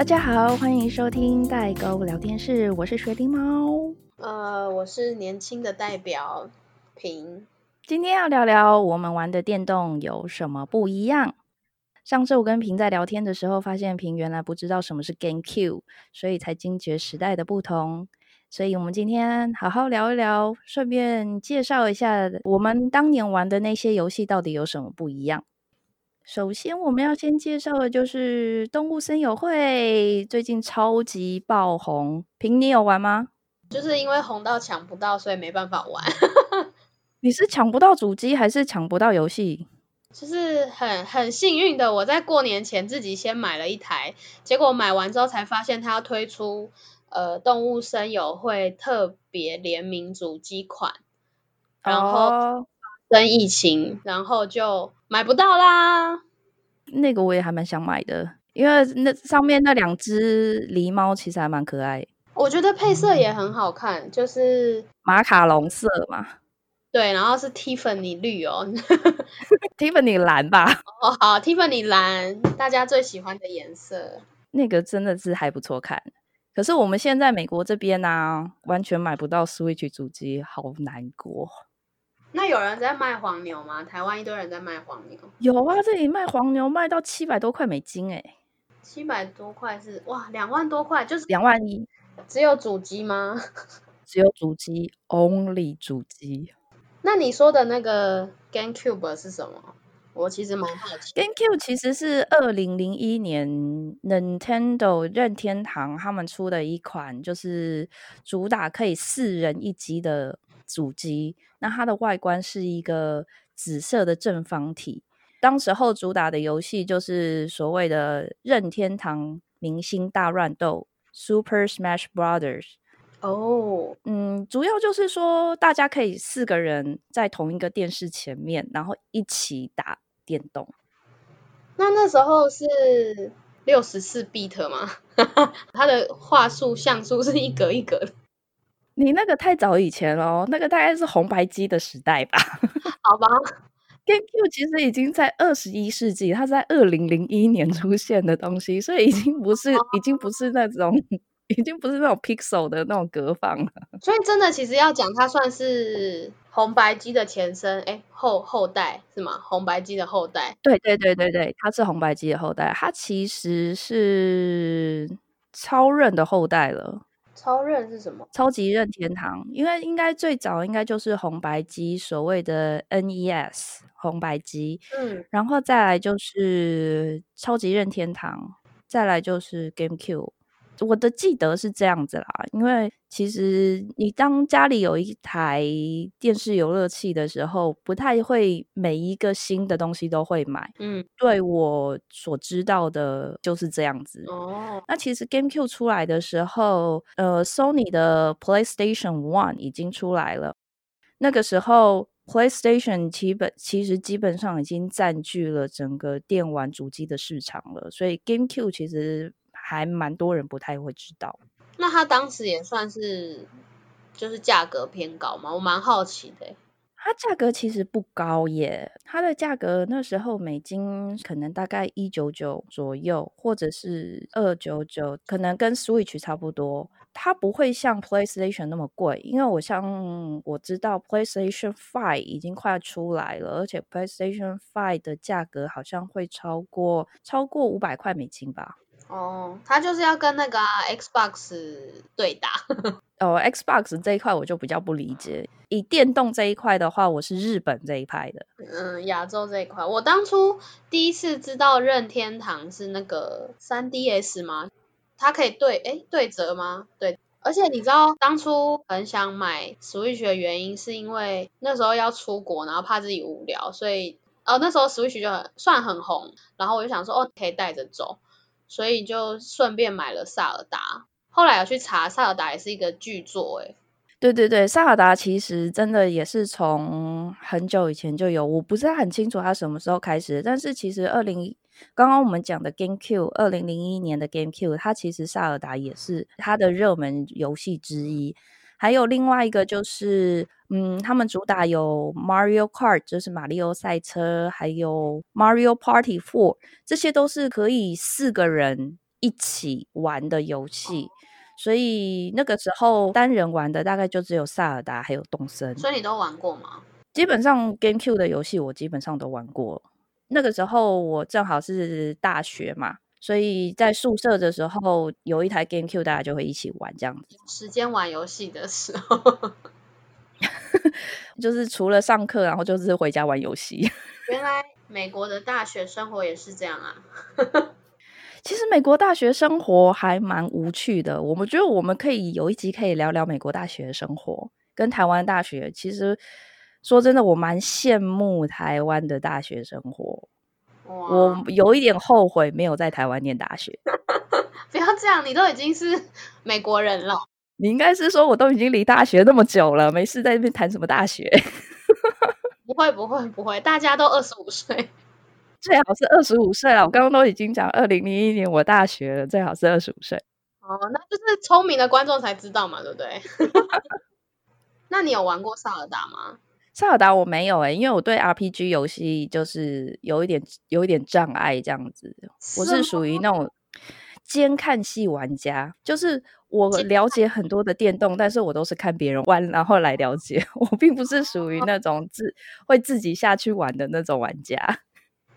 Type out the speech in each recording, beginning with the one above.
大家好，欢迎收听代沟聊天室，我是水灵猫。呃，我是年轻的代表平。今天要聊聊我们玩的电动有什么不一样。上次我跟平在聊天的时候，发现平原来不知道什么是 GameCube，所以才惊觉时代的不同。所以我们今天好好聊一聊，顺便介绍一下我们当年玩的那些游戏到底有什么不一样。首先，我们要先介绍的就是《动物森友会》，最近超级爆红。平，你有玩吗？就是因为红到抢不到，所以没办法玩。你是抢不到主机，还是抢不到游戏？就是很很幸运的，我在过年前自己先买了一台，结果买完之后才发现它要推出。呃，动物森友会特别联名主机款，然后生疫情，然后就买不到啦。那个我也还蛮想买的，因为那上面那两只狸猫其实还蛮可爱。我觉得配色也很好看，就是马卡龙色嘛。对，然后是 Tiffany 绿哦，Tiffany 蓝吧。哦，好，Tiffany 蓝，大家最喜欢的颜色。那个真的是还不错看。可是我们现在美国这边呢，完全买不到 Switch 主机，好难过。那有人在卖黄牛吗？台湾一堆人在卖黄牛。有啊，这里卖黄牛卖到七百多块美金，哎，七百多块是哇，两万多块就是两万一。只有主机吗？只有主机，Only 主机。那你说的那个 GameCube 是什么？我其实蛮好奇，GameCube 其实是二零零一年 Nintendo 任天堂他们出的一款，就是主打可以四人一机的主机。那它的外观是一个紫色的正方体。当时候主打的游戏就是所谓的任天堂明星大乱斗 Super Smash Brothers。哦，嗯，主要就是说大家可以四个人在同一个电视前面，然后一起打。电动，那那时候是六十四 bit 吗？它的话术像素是一格一格的。你那个太早以前哦，那个大概是红白机的时代吧？好吧，GameCube 其实已经在二十一世纪，它在二零零一年出现的东西，所以已经不是，已经不是那种。已经不是那种 pixel 的那种隔放了，所以真的其实要讲，它算是红白机的前身，哎后后代是吗？红白机的后代？对对对对对，它是红白机的后代，它其实是超任的后代了。超任是什么？超级任天堂，因为应该最早应该就是红白机，所谓的 NES 红白机，嗯，然后再来就是超级任天堂，再来就是 GameCube。我的记得是这样子啦，因为其实你当家里有一台电视游乐器的时候，不太会每一个新的东西都会买。嗯，对我所知道的就是这样子。哦，那其实 GameCube 出来的时候，呃，Sony 的 PlayStation One 已经出来了。那个时候，PlayStation 基本其实基本上已经占据了整个电玩主机的市场了，所以 GameCube 其实。还蛮多人不太会知道，那它当时也算是就是价格偏高嘛？我蛮好奇的。它价格其实不高耶，它的价格那时候美金可能大概一九九左右，或者是二九九，可能跟 Switch 差不多。它不会像 PlayStation 那么贵，因为我像我知道 PlayStation Five 已经快出来了，而且 PlayStation Five 的价格好像会超过超过五百块美金吧。哦，他就是要跟那个 Xbox 对打。哦，Xbox 这一块我就比较不理解。以电动这一块的话，我是日本这一派的。嗯，亚洲这一块，我当初第一次知道任天堂是那个 3DS 吗？它可以对哎对折吗？对。而且你知道当初很想买 Switch 的原因，是因为那时候要出国，然后怕自己无聊，所以哦那时候 Switch 就很算很红，然后我就想说哦可以带着走。所以就顺便买了萨尔达，后来有去查，萨尔达也是一个巨作，哎，对对对，萨尔达其实真的也是从很久以前就有，我不是很清楚它什么时候开始，但是其实二零刚刚我们讲的 GameCube，二零零一年的 GameCube，它其实萨尔达也是它的热门游戏之一。还有另外一个就是，嗯，他们主打有 Mario Kart，就是马里奥赛车，还有 Mario Party Four，这些都是可以四个人一起玩的游戏，所以那个时候单人玩的大概就只有萨尔达还有动森。所以你都玩过吗？基本上 GameCube 的游戏我基本上都玩过。那个时候我正好是大学嘛，所以在宿舍的时候有一台 GameCube，大家就会一起玩这样子。时间玩游戏的时候，就是除了上课，然后就是回家玩游戏。原来美国的大学生活也是这样啊。其实美国大学生活还蛮无趣的，我们觉得我们可以有一集可以聊聊美国大学生活，跟台湾大学。其实说真的，我蛮羡慕台湾的大学生活。我有一点后悔没有在台湾念大学。不要这样，你都已经是美国人了。你应该是说我都已经离大学那么久了，没事在那边谈什么大学？不会不会不会，大家都二十五岁。最好是二十五岁了，我刚刚都已经讲二零零一年我大学了，最好是二十五岁。哦，那就是聪明的观众才知道嘛，对不对？那你有玩过萨尔达吗？萨尔达我没有哎，因为我对 RPG 游戏就是有一点有一点障碍这样子。我是属于那种兼看戏玩家，就是我了解很多的电动，但是我都是看别人玩然后来了解，我并不是属于那种自会自己下去玩的那种玩家。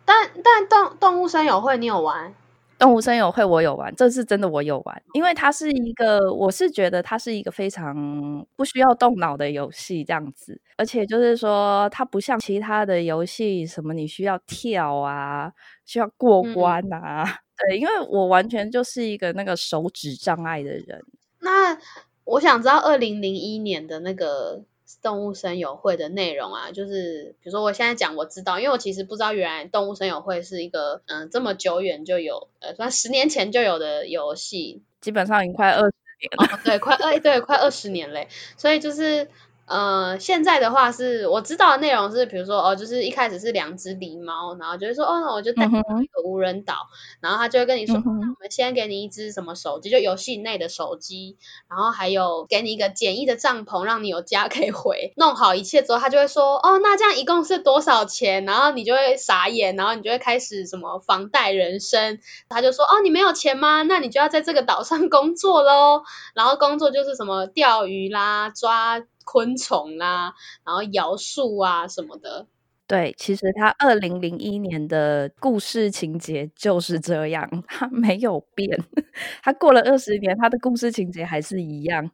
但但动动物森友会你有玩？动物森友会我有玩，这是真的我有玩，因为它是一个，我是觉得它是一个非常不需要动脑的游戏，这样子，而且就是说它不像其他的游戏，什么你需要跳啊，需要过关啊，对，因为我完全就是一个那个手指障碍的人。那我想知道二零零一年的那个。动物森友会的内容啊，就是比如说我现在讲我知道，因为我其实不知道原来动物森友会是一个嗯这么久远就有呃，算十年前就有的游戏，基本上已经快二十年了，对，快二对快二十年嘞，所以就是。呃，现在的话是我知道的内容是，比如说哦，就是一开始是两只狸猫，然后就是说哦，那我就带你到一个无人岛，然后他就会跟你说，那我们先给你一只什么手机，就游戏内的手机，然后还有给你一个简易的帐篷，让你有家可以回。弄好一切之后，他就会说，哦，那这样一共是多少钱？然后你就会傻眼，然后你就会开始什么房贷人生。他就说，哦，你没有钱吗？那你就要在这个岛上工作喽。然后工作就是什么钓鱼啦，抓。昆虫啊，然后摇树啊什么的。对，其实他二零零一年的故事情节就是这样，他没有变。他过了二十年，他的故事情节还是一样。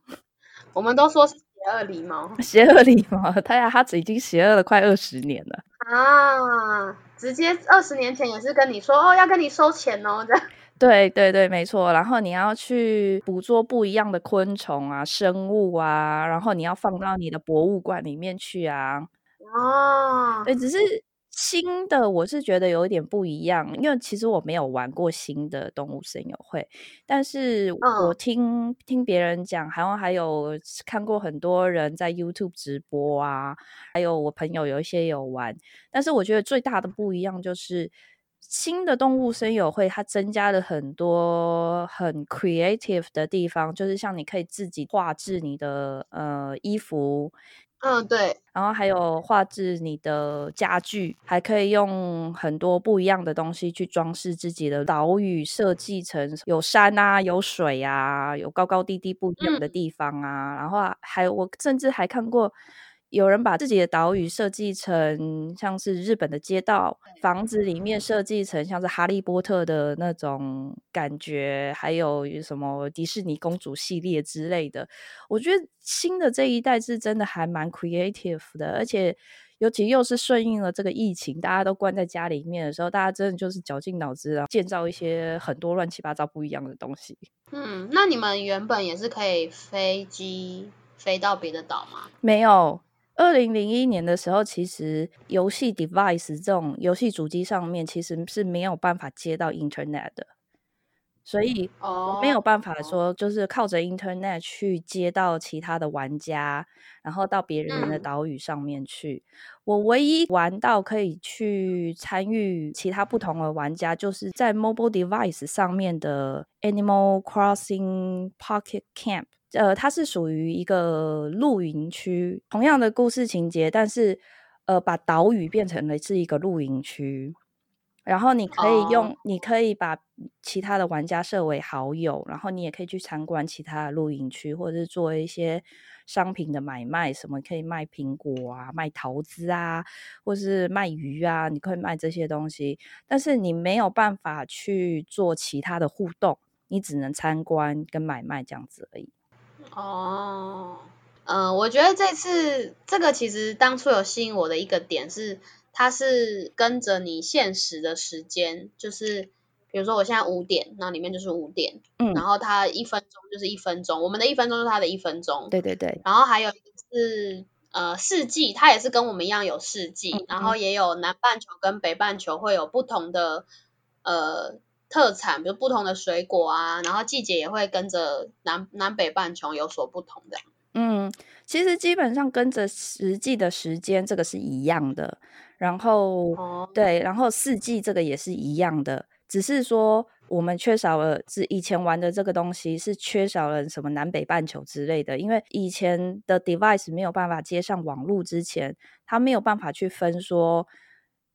我们都说是邪恶狸猫，邪恶狸猫，他呀，他已经邪恶了快二十年了啊！直接二十年前也是跟你说哦，要跟你收钱哦，这样。对对对，没错。然后你要去捕捉不一样的昆虫啊、生物啊，然后你要放到你的博物馆里面去啊。哦，对，只是新的，我是觉得有一点不一样，因为其实我没有玩过新的动物森友会，但是我听听别人讲，好像还有看过很多人在 YouTube 直播啊，还有我朋友有一些有玩，但是我觉得最大的不一样就是。新的动物声友会，它增加了很多很 creative 的地方，就是像你可以自己画制你的呃衣服，嗯对，然后还有画制你的家具，还可以用很多不一样的东西去装饰自己的岛屿，设计成有山啊、有水啊、有高高低低不一样的地方啊，然后还我甚至还看过。有人把自己的岛屿设计成像是日本的街道，房子里面设计成像是哈利波特的那种感觉，还有什么迪士尼公主系列之类的。我觉得新的这一代是真的还蛮 creative 的，而且尤其又是顺应了这个疫情，大家都关在家里面的时候，大家真的就是绞尽脑汁啊，建造一些很多乱七八糟不一样的东西。嗯，那你们原本也是可以飞机飞到别的岛吗？没有。二零零一年的时候，其实游戏 device 这种游戏主机上面其实是没有办法接到 internet 的，所以没有办法说就是靠着 internet 去接到其他的玩家，然后到别人的岛屿上面去。我唯一玩到可以去参与其他不同的玩家，就是在 mobile device 上面的 Animal Crossing Pocket Camp。呃，它是属于一个露营区，同样的故事情节，但是呃，把岛屿变成了是一个露营区。然后你可以用，哦你可以把其他的玩家设为好友，然后你也可以去参观其他的露营区，或者是做一些商品的买卖，什么可以卖苹果啊、卖桃子啊，或是卖鱼啊，你可以卖这些东西，但是你没有办法去做其他的互动，你只能参观跟买卖这样子而已。哦，嗯、我觉得这次这个其实当初有吸引我的一个点是，它是跟着你现实的时间，就是比如说我现在五点，那里面就是五点，嗯。然后它一分钟就是一分钟，我们的一分钟就是它的一分钟，对对对，然后还有一个是呃四季，它也是跟我们一样有四季，嗯然后也有南半球跟北半球会有不同的呃特产，比如不同的水果啊，然后季节也会跟着南南北半球有所不同的。嗯，其实基本上跟着实际的时间这个是一样的，然后哦，对，然后四季这个也是一样的，只是说我们缺少了是以前玩的这个东西是缺少了什么南北半球之类的，因为以前的 device 没有办法接上网络之前，它没有办法去分说。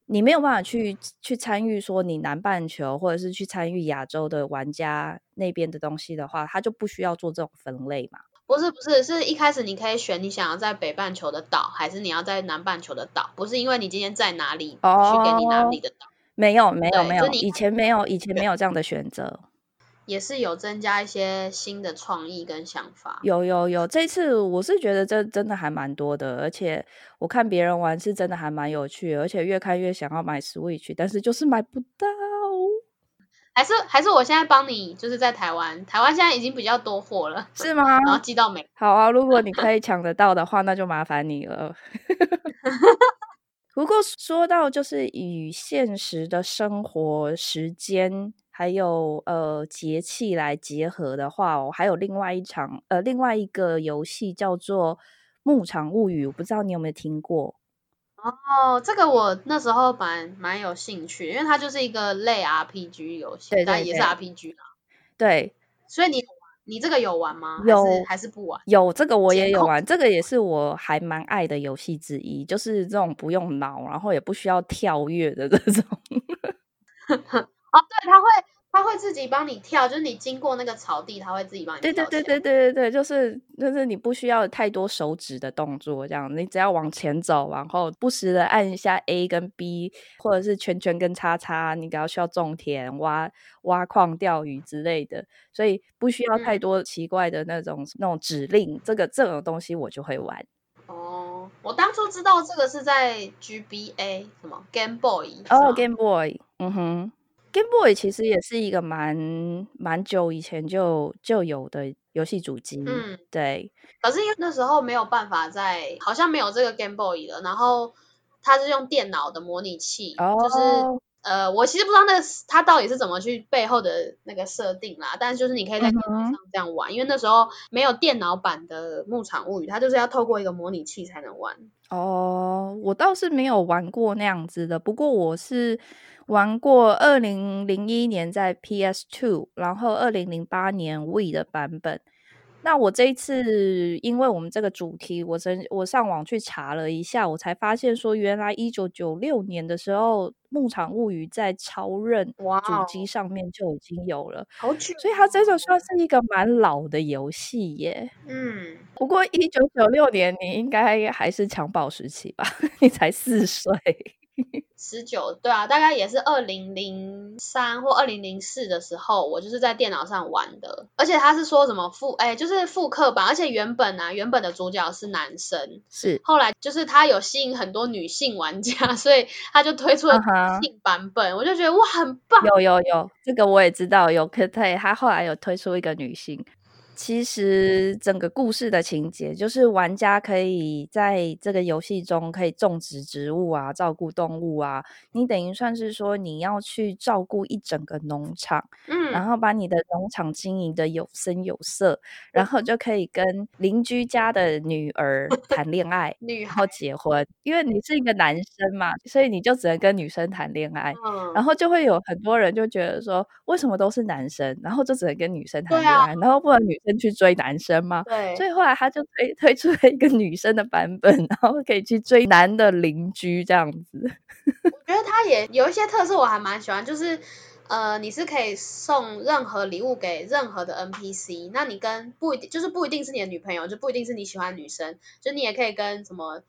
你没有办法去去参与说你南半球或者是去参与亚洲的玩家那边的东西的话，他就不需要做这种分类嘛。不是不是，是一开始你可以选你想要在北半球的岛，还是你要在南半球的岛，不是因为你今天在哪里去给你哪里的岛，没有没有没有，以前没有以前没有这样的选择。也是有增加一些新的创意跟想法。有有有，这次我是觉得这真的还蛮多的，而且我看别人玩是真的还蛮有趣，而且越看越想要买 Switch，但是就是买不到。还是还是我现在帮你，就是在台湾，台湾现在已经比较多货了，是吗？然后寄到美。好啊，如果你可以抢得到的话，那就麻烦你了。不过说到就是与现实的生活时间还有呃节气来结合的话哦，还有另外一场呃另外一个游戏叫做《牧场物语》，我不知道你有没有听过？哦，这个我那时候蛮蛮有兴趣，因为它就是一个类 RPG 游戏，对对但也是 RPG 啦。对，所以你你这个有玩吗？还有是还是不玩？有这个我也有玩，这个也是我还蛮爱的游戏之一，就是这种不用脑，然后也不需要跳跃的这种。哦，对，他会他会自己帮你跳，就是你经过那个草地，他会自己帮你对跳起来。对对对对对对，就是就是你不需要太多手指的动作，这样你只要往前走，然后不时的按一下 A 跟 B，或者是圈圈跟叉叉，你只要需要种田、挖挖矿、钓鱼之类的，所以不需要太嗯多奇怪的那种那种指令，这个这种东西我就会玩。哦，我当初知道这个是在 GBA 什么 Game Boy 是哦、吗 g a m e Boy，嗯哼，Game Boy 其实也是一个蛮蛮久以前就就有的游戏主机，嗯，对，可是因为那时候没有办法在，好像没有这个 Game Boy 了，然后它是用电脑的模拟器，就是哦，呃，我其实不知道那个它到底是怎么去背后的那个设定啦，但是就是你可以在嗯电脑上这样玩，因为那时候没有电脑版的《牧场物语》，它就是要透过一个模拟器才能玩。哦，我倒是没有玩过那样子的，不过我是玩过二零零一年在 PS Two，然后二零零八年 We 的版本。那我这一次，因为我们这个主题，我真我上网去查了一下，我才发现说，原来一九九六年的时候，《牧场物语》在超任主机上面就已经有了，好久，所以它真的算是一个蛮老的游戏耶。嗯，不过一九九六年，你应该还是襁褓时期吧？你才四岁。十九，对啊，大概也是二零零三或二零零四的时候，我就是在电脑上玩的，而且他是说什么复，哎，就是复刻版，而且原本啊，原本的主角是男生，是，后来就是他有吸引很多女性玩家，所以他就推出了女性版本，我就觉得哇，很棒，有有有，这个我也知道，有可对，他后来有推出一个女性。其实整个故事的情节就是玩家可以在这个游戏中可以种植植物啊，照顾动物啊。你等于算是说你要去照顾一整个农场，嗯然嗯，后把你的农场经营的有声有色，然后 就可以跟邻居家的女儿谈恋爱，然后，结婚。因为你是一个男生嘛，所以你就只能跟女生谈恋爱。然嗯，后就会有很多人就觉得说，为什么都是男生，然后就只能跟女生谈恋爱，然后不能女生去追男生吗？对所，以后来他就推推出了一个女生的版本，然后可以去追男的邻居这样子。我觉得他也有一些特色，我还蛮喜欢，就是呃，你是可以送任何礼物给任何的 NPC，那你跟不一定就是不一定是你的女朋友，就不一定是你喜欢女生，就你也可以跟什么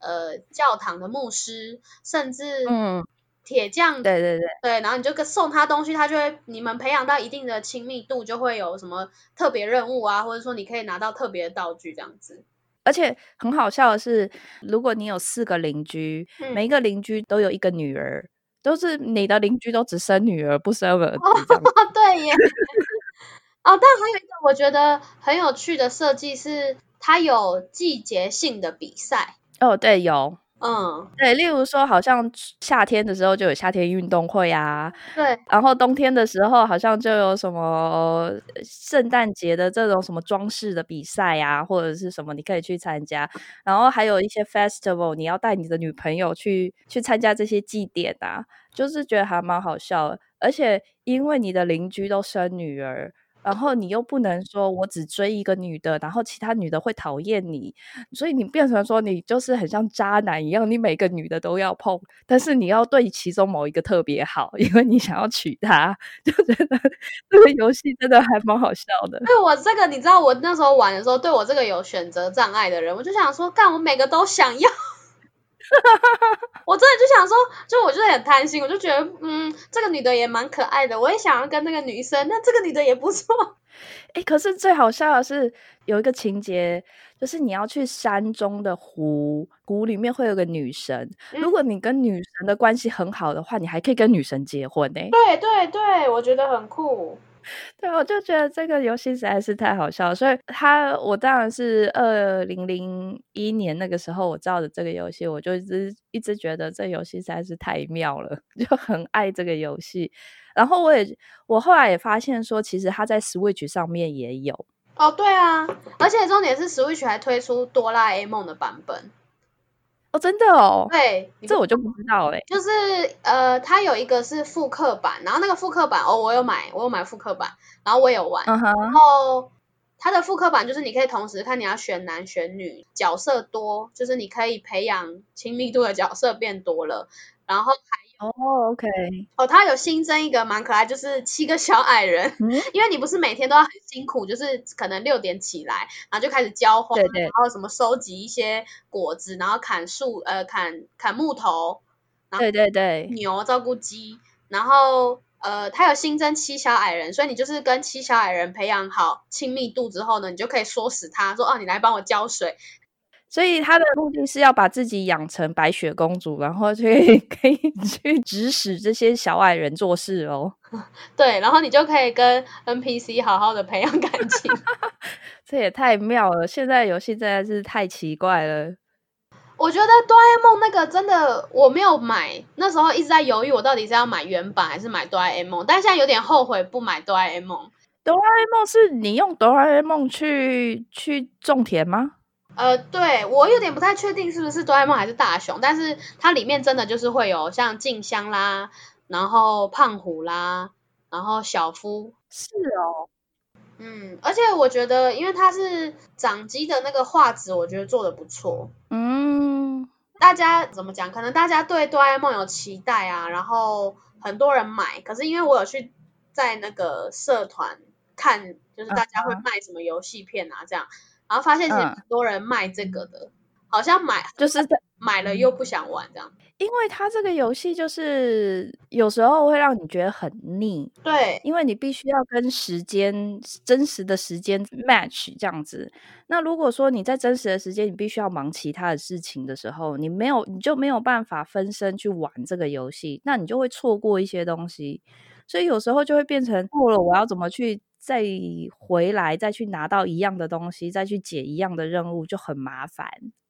呃教堂的牧师，甚至嗯，铁匠，对对对，对，然后你就跟送他东西，他就会你们培养到一定的亲密度，就会有什么特别任务啊，或者说你可以拿到特别的道具这样子。而且很好笑的是，如果你有四个邻居，嗯每一个邻居都有一个女儿，都是你的邻居都只生女儿不生儿。哦，对耶。哦，但还有一个我觉得很有趣的设计是，它有季节性的比赛。哦，对，有。嗯，对，例如说，好像夏天的时候就有夏天运动会啊，对，然后冬天的时候好像就有什么呃圣诞节的这种什么装饰的比赛啊，或者是什么你可以去参加，然后还有一些 festival，你要带你的女朋友去去参加这些祭典啊，就是觉得还蛮好笑的，而且因为你的邻居都生女儿。然后你又不能说我只追一个女的，然后其他女的会讨厌你，所以你变成说你就是很像渣男一样，你每个女的都要碰，但是你要对其中某一个特别好，因为你想要娶她，就觉得 这个游戏真的还蛮好笑的。对我这个，你知道我那时候玩的时候，对我这个有选择障碍的人，我就想说，干我每个都想要。我真的就想说，就我就是很贪心，我就觉得，嗯，这个女的也蛮可爱的，我也想要跟那个女生，那这个女的也不错。哎，可是最好笑的是有一个情节，就是你要去山中的湖，湖里面会有个女神，如果你跟女神的关系很好的话，你还可以跟女神结婚呢。对对对，我觉得很酷。对，我就觉得这个游戏实在是太好笑了，所以它我当然是二零零一年那个时候我知道的这个游戏，我就一直一直觉得这游戏实在是太妙了，就很爱这个游戏。然后我也我后来也发现说，其实它在 Switch 上面也有。哦，对啊，而且重点是 Switch 还推出哆啦 A 梦的版本。哦，真的哦，对，这我就不知道哎、就是呃，它有一个是复刻版，然后那个复刻版哦，我有买，我有买复刻版，然后我有玩，然后它的复刻版就是你可以同时看你要选男选女，角色多，就是你可以培养亲密度的角色变多了，然后哦，OK，哦，它有新增一个蛮可爱，就是七个小矮人，嗯，因为你不是每天都要很辛苦，就是可能六点起来，然后就开始浇花，对对然后什么收集一些果子，然后砍树，呃，砍砍木头，对对对，牛照顾鸡，然后呃，它有新增七小矮人，所以你就是跟七小矮人培养好亲密度之后呢，你就可以唆使他说哦，你来帮我浇水，所以他的目的是要把自己养成白雪公主，然后去 可以去指使这些小矮人做事哦。对，然后你就可以跟 NPC 好好的培养感情。这也太妙了！现在游戏真的是太奇怪了。我觉得哆啦 A 梦那个真的我没有买，那时候一直在犹豫我到底是要买原版还是买哆啦 A 梦，但现在有点后悔不买哆啦 A 梦。哆啦 A 梦是你用哆啦 A 梦去去种田吗？呃，对我有点不太确定是不是哆啦 A 梦还是大雄，但是它里面真的就是会有像静香啦，然后胖虎啦，然后小夫，是哦，嗯，而且我觉得因为它是掌机的那个画质，我觉得做的不错。嗯，大家怎么讲？可能大家对哆啦 A 梦有期待啊，然后很多人买。可是因为我有去在那个社团看，就是大家会卖什么游戏片啊这样，然后发现其实嗯很多人卖这个的，好像买就是买了又不想玩这样。因为它这个游戏就是有时候会让你觉得很腻，对，因为你必须要跟时间真实的时间 match 这样子。那如果说你在真实的时间你必须要忙其他的事情的时候，你没有你就没有办法分身去玩这个游戏，那你就会错过一些东西。所以有时候就会变成过了，我要怎么去再回来，再去拿到一样的东西，再去解一样的任务，就很麻烦。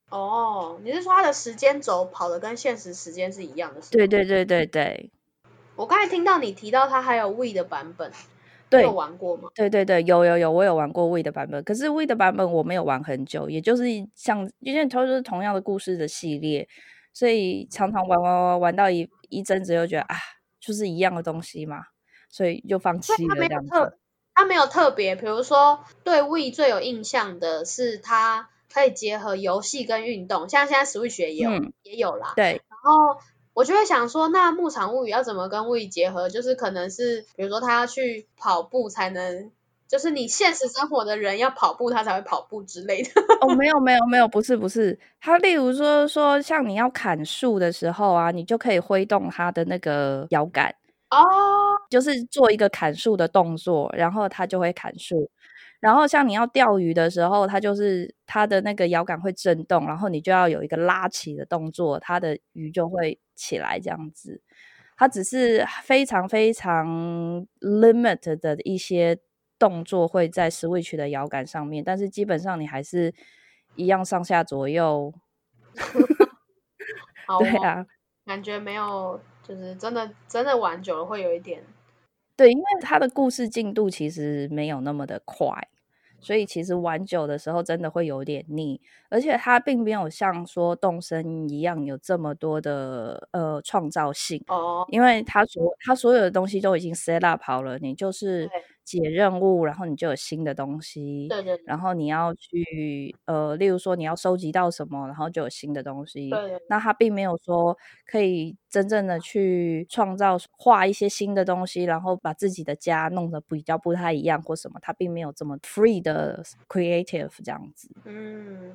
哦，你是说它的时间轴跑的跟现实时间是一样的？对对对对对我刚才听到你提到它还有 We 的版本，你对有玩过吗？对对对，有有有，我有玩过 We 的版本，可是 We 的版本我没有玩很久，也就是像因为它就是同样的故事的系列，所以常常玩玩玩玩到一一阵子，又觉得啊，就是一样的东西嘛，所以就放弃了这样子。没有特，它没有特别，比如说对 We 最有印象的是它可以结合游戏跟运动，像现在 Switch 也有、嗯也有啦。对，然后我就会想说，那牧场物语要怎么跟物语结合？就是可能是，比如说他要去跑步才能，就是你现实生活的人要跑步，他才会跑步之类的。哦，没有没有没有，不是不是，他例如说说像你要砍树的时候啊，你就可以挥动他的那个摇杆哦，就是做一个砍树的动作，然后它就会砍树。然后像你要钓鱼的时候，它就是它的那个摇杆会震动，然后你就要有一个拉起的动作，它的鱼就会起来这样子。它只是非常非常 limit 的一些动作会在 Switch 的摇杆上面，但是基本上你还是一样上下左右。对啊，感觉没有，就是真的真的玩久了会有一点。对，因为它的故事进度其实没有那么的快，所以其实玩久的时候真的会有点腻，而且它并没有像说动身一样有这么多的呃创造性哦，因为它所它所有的东西都已经 set up 好了，你就是。解任务，然后你就有新的东西。对对。然后你要去呃，例如说你要收集到什么，然后就有新的东西。对。那他并没有说可以真正的去创造画一些新的东西，然后把自己的家弄得比较不太一样或什么，他并没有这么 free 的 creative 这样子。嗯。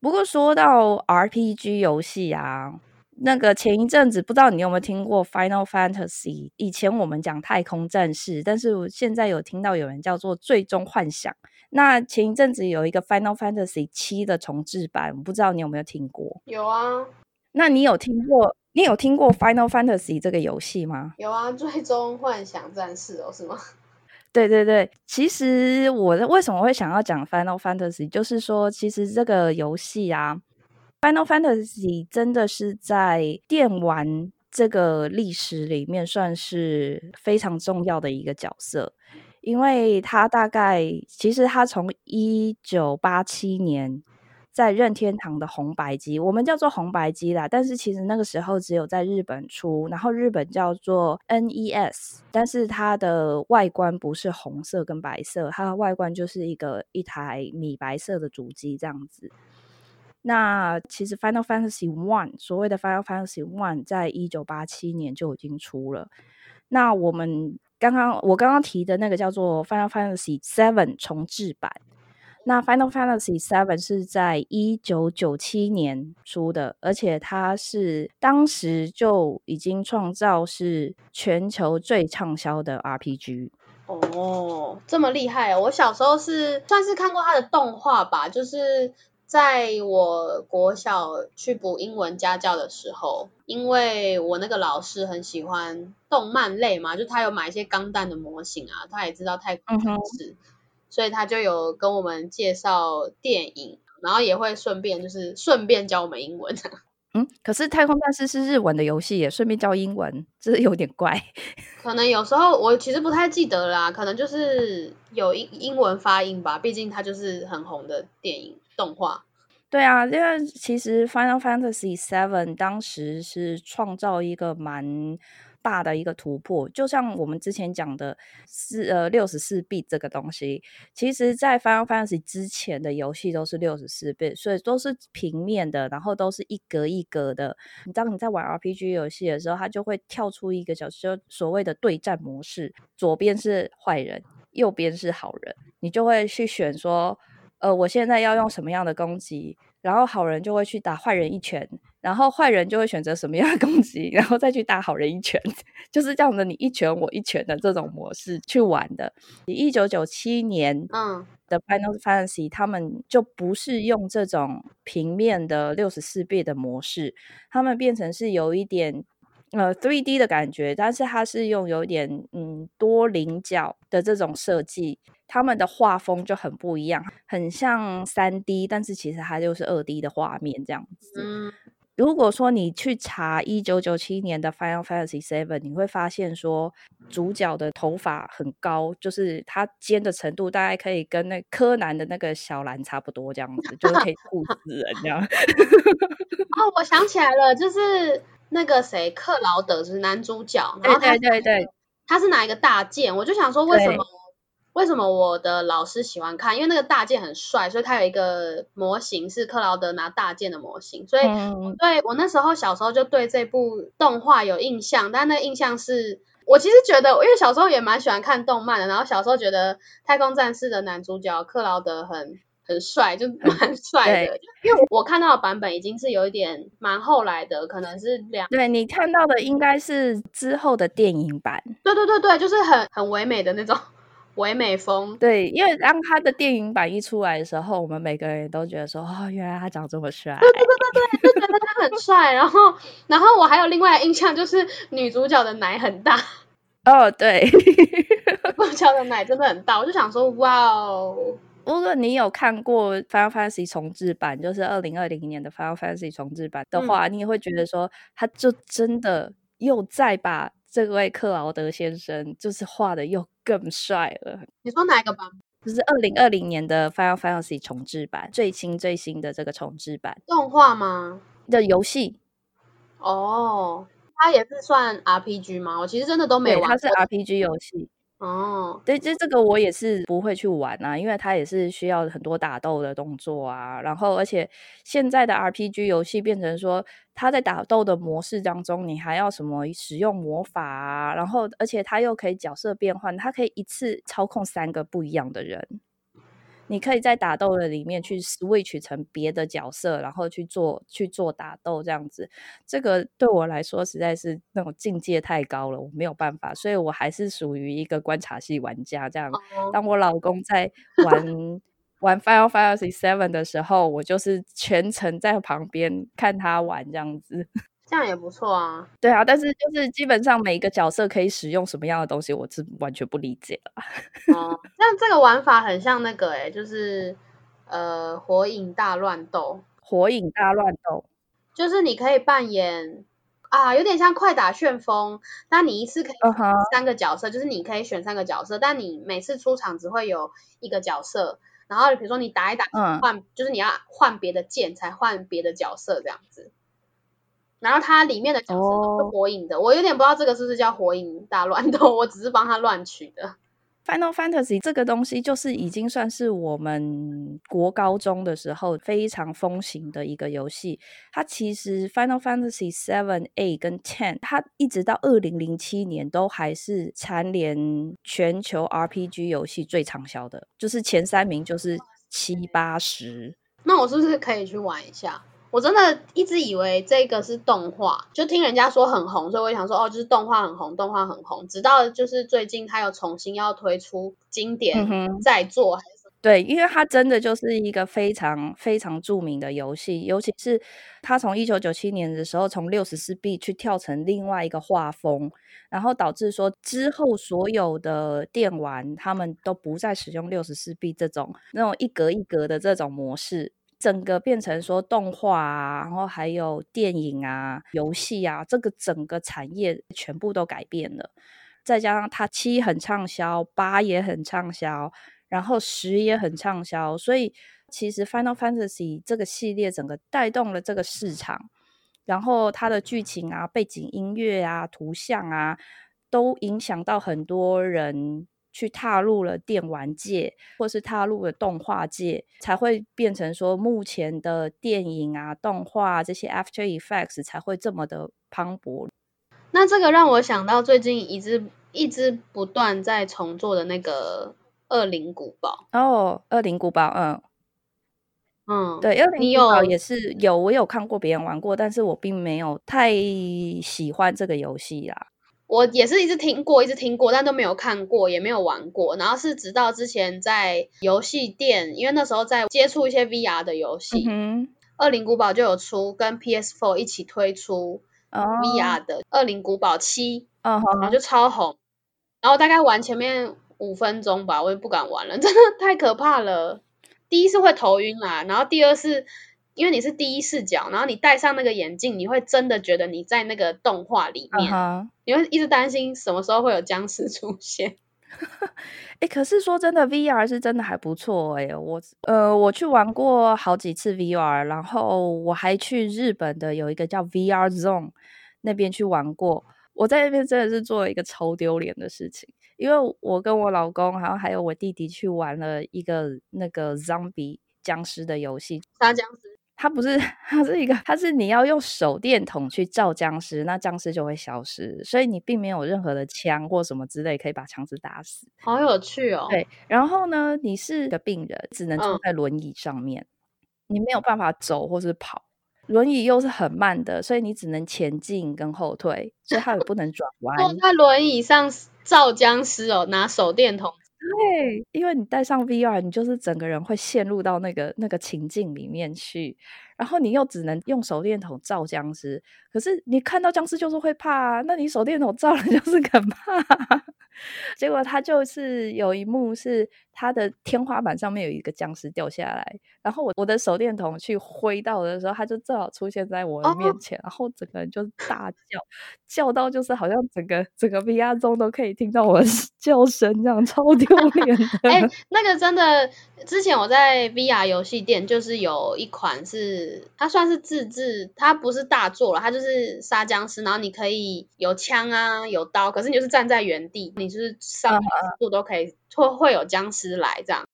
不过说到 RPG 游戏啊。那个前一阵子不知道你有没有听过 Final Fantasy？以前我们讲太空战士，但是我现在有听到有人叫做最终幻想。那前一阵子有一个 Final Fantasy 七的重置版，我不知道你有没有听过？有啊。那你有听过？你有听过 Final Fantasy 这个游戏吗？有啊，最终幻想战士哦，是吗？对对对，其实我为什么会想要讲 Final Fantasy，就是说，其实这个游戏啊。Final Fantasy 真的是在电玩这个历史里面算是非常重要的一个角色，因为它大概其实它从一九八七年在任天堂的红白机，我们叫做红白机啦，但是其实那个时候只有在日本出，然后日本叫做 NES，但是它的外观不是红色跟白色，它的外观就是一个一台米白色的主机这样子。那其实 Final Fantasy One 所谓的 Final Fantasy One 在一九八七年就已经出了。那我们刚刚我刚刚提的那个叫做 Final Fantasy Seven 重置版。那 Final Fantasy Seven 是在一九九七年出的，而且它是当时就已经创造是全球最畅销的 RPG。哦，这么厉害！我小时候是算是看过它的动画吧，就是。在我国小去补英文家教的时候，因为我那个老师很喜欢动漫类嘛，就他有买一些钢弹的模型啊，他也知道太空战士，所以他就有跟我们介绍电影，然后也会顺便就是顺便教我们英文。嗯，可是太空战士是日文的游戏，也顺便教英文，这是有点怪。可能有时候我其实不太记得啦，可能就是有英英文发音吧，毕竟它就是很红的电影。动画，对啊，因为其实 Final Fantasy Seven 当时是创造一个蛮大的一个突破，就像我们之前讲的四呃六十四 bit 这个东西，其实在 Final Fantasy 之前的游戏都是六十四 bit，所以都是平面的，然后都是一格一格的。你当你在玩 RPG 游戏的时候，它就会跳出一个角色，所谓的对战模式，左边是坏人，右边是好人，你就会去选说。呃，我现在要用什么样的攻击？然后好人就会去打坏人一拳，然后坏人就会选择什么样的攻击，然后再去打好人一拳，就是这样的，你一拳我一拳的这种模式去玩的。一九九七年，嗯，的 Final Fantasy 他们就不是用这种平面的六十四 bit 的模式，他们变成是有一点。呃，three D 的感觉，但是它是用有点嗯多棱角的这种设计，他们的画风就很不一样，很像三 D，但是其实它就是二 D 的画面这样子。嗯，如果说你去查一九九七年的 Final Fantasy Seven，你会发现说主角的头发很高，就是他尖的程度大概可以跟那柯南的那个小兰差不多这样子，就是可以 护死人这样。哦，我想起来了，就是。那个谁，克劳德是男主角，然后他对对对，他是拿一个大剑，我就想说为什么为什么我的老师喜欢看？因为那个大剑很帅，所以他有一个模型是克劳德拿大剑的模型，所以我对我那时候小时候就对这部动画有印象。但那印象是我其实觉得，因为小时候也蛮喜欢看动漫的，然后小时候觉得《太空战士》的男主角克劳德很很帅，就蛮帅的。因为我看到的版本已经是有一点蛮后来的，可能是两对你看到的应该是之后的电影版。对对对对，就是很很唯美的那种。唯美风，对，因为当他的电影版一出来的时候，我们每个人都觉得说，哦，原来他长这么帅，对对对对对，就觉得他很帅。然后，然后我还有另外的印象，就是女主角的奶很大。哦，对，女主角的奶真的很大，我就想说，哇哦！如果你有看过《Final Fantasy》重置版，就是二零二零年的《Final Fantasy》重置版的话，你也会觉得说，他就真的又再把。这位克劳德先生就是画的又更帅了。你说哪一个版？就是二零二零年的《Final Fantasy》重置版，最新最新的这个重置版动画吗？的游戏？哦，它也是算 RPG 吗？我其实真的都没玩。它是 RPG 游戏。哦，对，这这个我也是不会去玩啊，因为它也是需要很多打斗的动作啊。然后，而且现在的 RPG 游戏变成说，它在打斗的模式当中，你还要什么使用魔法啊？然后，而且它又可以角色变换，它可以一次操控三个不一样的人。你可以在打斗的里面去 switch 成别的角色，然后去做去做打斗这样子。这个对我来说实在是那种境界太高了，我没有办法，所以我还是属于一个观察系玩家。这样，当我老公在玩玩 Final Fantasy Seven 的时候，我就是全程在旁边看他玩这样子。这样也不错啊，对啊，但是就是基本上每一个角色可以使用什么样的东西，我是完全不理解了。哦，那这个玩法很像那个哎，就是呃，火影大乱斗。火影大乱斗，就是你可以扮演啊，有点像快打旋风，但你一次可以三个角色，就是你可以选三个角色，但你每次出场只会有一个角色，然后比如说你打一打换，就是你要换别的剑才换别的角色这样子。然后它里面的角色都是火影的，我有点不知道这个是不是叫火影大乱斗，我只是帮他乱取的。Final Fantasy 这个东西就是已经算是我们国高中的时候非常风行的一个游戏。它其实 Final Fantasy Seven、Eight 跟 Ten，它一直到二零零七年都还是蝉联全球 RPG 游戏最畅销的，就是前三名就是七八十。那我是不是可以去玩一下？我真的一直以为这个是动画，就听人家说很红，所以我想说哦，就是动画很红，动画很红。直到就是最近他又重新要推出经典在做，对，因为它真的就是一个非常非常著名的游戏，尤其是它从一九九七年的时候从六十四 B 去跳成另外一个画风，然后导致说之后所有的电玩他们都不再使用六十四 B 这种那种一格一格的这种模式。整个变成说动画啊，然后还有电影啊、游戏啊，这个整个产业全部都改变了。再加上它七很畅销，八也很畅销，然后十也很畅销，所以其实 Final Fantasy 这个系列整个带动了这个市场。然后它的剧情啊、背景音乐啊、图像啊，都影响到很多人。去踏入了电玩界，或是踏入了动画界，才会变成说目前的电影啊、动画这些 After Effects 才会这么的磅礴。那这个让我想到最近一直一直不断在重做的那个《恶灵古堡》哦，《恶灵古堡》嗯嗯，对，《恶灵古堡》也是有我有看过别人玩过，但是我并没有太喜欢这个游戏啦。我也是一直听过，一直听过，但都没有看过，也没有玩过。然后是直到之前在游戏店，因为那时候在接触一些 VR 的游戏，《恶灵古堡》就有出跟 PS4 一起推出 VR 的《恶灵古堡七》，然后就超红。然后大概玩前面五分钟吧，我也不敢玩了，真的太可怕了。第一是会头晕啦，然后第二是。因为你是第一视角，然后你戴上那个眼镜，你会真的觉得你在那个动画里面，你会一直担心什么时候会有僵尸出现。哎，可是说真的，VR 是真的还不错哎。我呃，我去玩过好几次 VR，然后我还去日本的有一个叫 VR Zone 那边去玩过。我在那边真的是做了一个超丢脸的事情，因为我跟我老公，然后还有我弟弟去玩了一个那个 zombie 僵尸的游戏。杀僵尸？它不是，它是一个，它是你要用手电筒去照僵尸，那僵尸就会消失，所以你并没有任何的枪或什么之类可以把僵尸打死。好有趣哦！对，然后呢，你是个病人，只能坐在轮椅上面，你没有办法走或是跑，轮椅又是很慢的，所以你只能前进跟后退，所以它也不能转弯。坐在轮椅上照僵尸哦，拿手电筒。对，因为你戴上 VR，你就是整个人会陷入到那个那个情境里面去，然后你又只能用手电筒照僵尸，可是你看到僵尸就是会怕，那你手电筒照了 就是可 怕。结果他就是有一幕是他的天花板上面有一个僵尸掉下来，然后我我的手电筒去挥到的时候，他就正好出现在我的面前，然后整个人就大叫，叫到就是好像整个整个 VR 中都可以听到我的叫声，这样超丢 脸的。哎，那个真的，之前我在 VR 游戏店就是有一款是它算是自制，它不是大作了，它就是杀僵尸，然后你可以有枪啊有刀，可是你就是站在原地。你就是上度都可以，会会有僵尸来这样，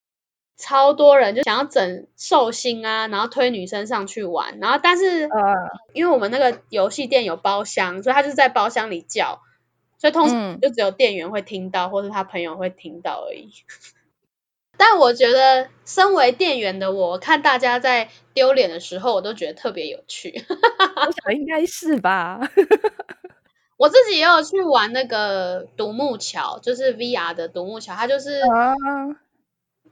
超多人就想要整寿星啊，然后推女生上去玩，然后但是呃因为我们那个游戏店有包厢，所以他就是在包厢里叫，所以通常就只有店员会听到，或是他朋友会听到而已。但我觉得身为店员的我，看大家在丢脸的时候，我都觉得特别有趣。我想应该是吧。我自己也有去玩那个独木桥，就是 VR 的独木桥，它就是，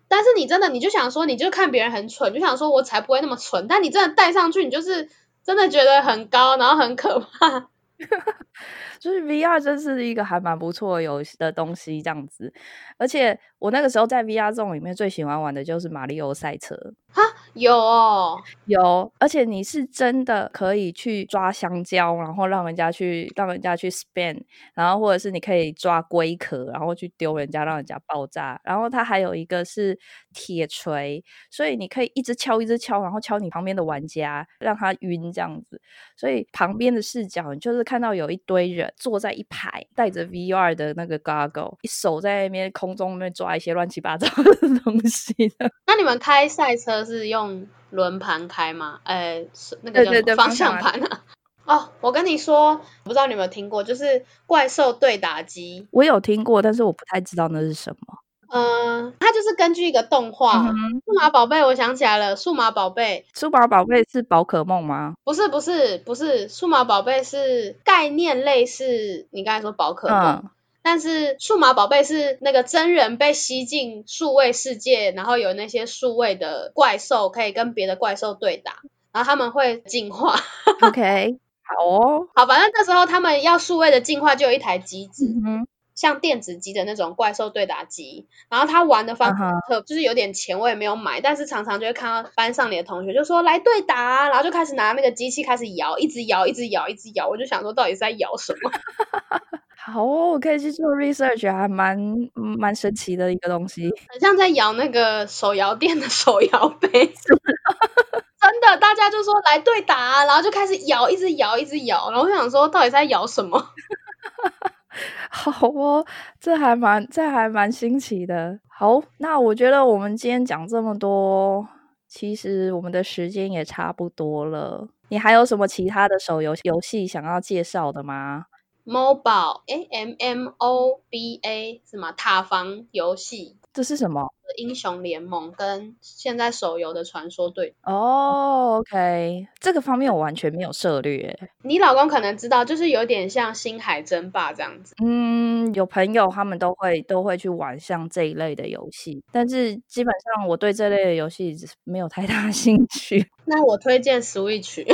但是你真的你就想说，你就看别人很蠢，就想说我才不会那么蠢，但你真的戴上去，你就是真的觉得很高，然后很可怕。就是 VR 真是一个还蛮不错游戏的东西，这样子。而且我那个时候在 VR 这种里面最喜欢玩的就是马里奥赛车。哈，有哦，有。而且你是真的可以去抓香蕉，然后让人家去让人家去 spin，然后或者是你可以抓龟壳，然后去丢人家，让人家爆炸。然后它还有一个是铁锤，所以你可以一直敲一直敲，然后敲你旁边的玩家，让他晕这样子。所以旁边的视角，你就是看到有一堆人。坐在一排，戴着 VR 的那个 goggle，一手在那边空中那边抓一些乱七八糟的东西的。那你们开赛车是用轮盘开吗？呃，那个叫方向盘啊。哦，我跟你说，不知道你有没有听过，就是怪兽对打机。我有听过，但是我不太知道那是什么。嗯，它就是根据一个动画《数码宝贝》，我想起来了，《数码宝贝》。数码宝贝是宝可梦吗？不是，不是，不是，数码宝贝是概念类似你刚才说宝可梦，但是数码宝贝是那个真人被吸进数位世界，然后有那些数位的怪兽可以跟别的怪兽对打，然后他们会进化。OK，好哦，好，反正那时候他们要数位的进化，就有一台机子。像电子机的那种怪兽对打机，然后他玩的方法特就是有点钱，我也没有买，但是常常就会看到班上里的同学就说来对打，然后就开始拿那个机器开始摇，一直摇，一直摇，一直摇，我就想说到底是在摇什么？好，我可以去做 research，还蛮蛮神奇的一个东西，很像在摇那个手摇店的手摇杯 真的，大家就说来对打，然后就开始摇，一直摇，一直摇，然后我想说到底在摇什么？好哦，这还蛮这还蛮新奇的。好，那我觉得我们今天讲这么多，其实我们的时间也差不多了。你还有什么其他的手游游戏想要介绍的吗？Mobile，哎，M M O B A 是吗？塔防游戏。这是什么？英雄联盟跟现在手游的传说对哦，OK，这个方面我完全没有涉略。你老公可能知道，就是有点像星海争霸这样子。嗯，有朋友他们都会都会去玩像这一类的游戏，但是基本上我对这类的游戏没有太大兴趣。那我推荐 Switch。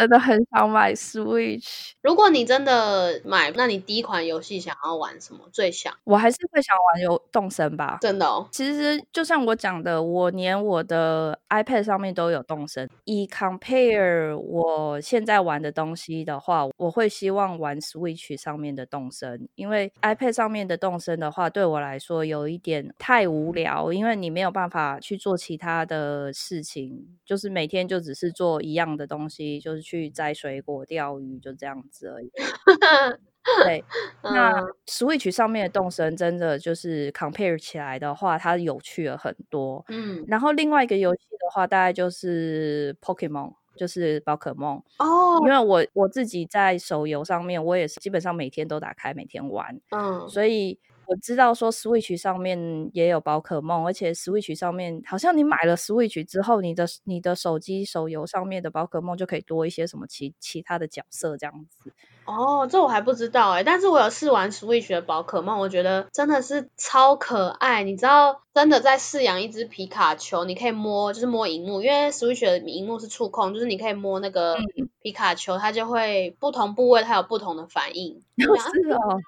真的很想买 Switch。如果你真的买，那你第一款游戏想要玩什么？最想？我还是会想玩游动森吧。真的哦。其实就像我讲的，我连我的 iPad 上面都有动森。以 compare 我现在玩的东西的话，我会希望玩 Switch 上面的动森，因为 iPad 上面的动森的话，对我来说有一点太无聊，因为你没有办法去做其他的事情，就是每天就只是做一样的东西，就是。去摘水果、钓鱼，就这样子而已。对，那 Switch 上面的动森真的就是 compare 起来的话，它有趣了很多。嗯，然后另外一个游戏的话，大概就是 Pokemon。就是宝可梦哦，因为我我自己在手游上面，我也是基本上每天都打开，每天玩，嗯，所以我知道说 Switch 上面也有宝可梦，而且 Switch 上面好像你买了 Switch 之后，你的你的手机手游上面的宝可梦就可以多一些什么其其他的角色这样子。哦，这我还不知道哎，但是我有试玩 Switch 的宝可梦，我觉得真的是超可爱。你知道，真的在饲养一只皮卡丘，你可以摸，就是摸荧幕，因为 Switch 的荧幕是触控，就是你可以摸那个皮卡丘，它就会不同部位它有不同的反应。是哦，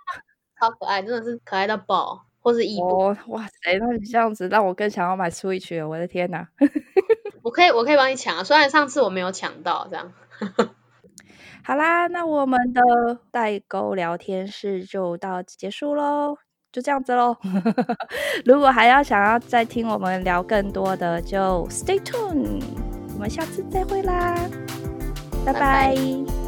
超可爱，真的是可爱到爆，或是一波。哇塞，那你这样子让我更想要买 Switch 了，我的天哪！我可以，我可以帮你抢啊，虽然上次我没有抢到，这样。好啦，那我们的代沟聊天室就到结束喽，就这样子喽。如果还要想要再听我们聊更多的，就 stay tuned，我们下次再会啦，拜拜。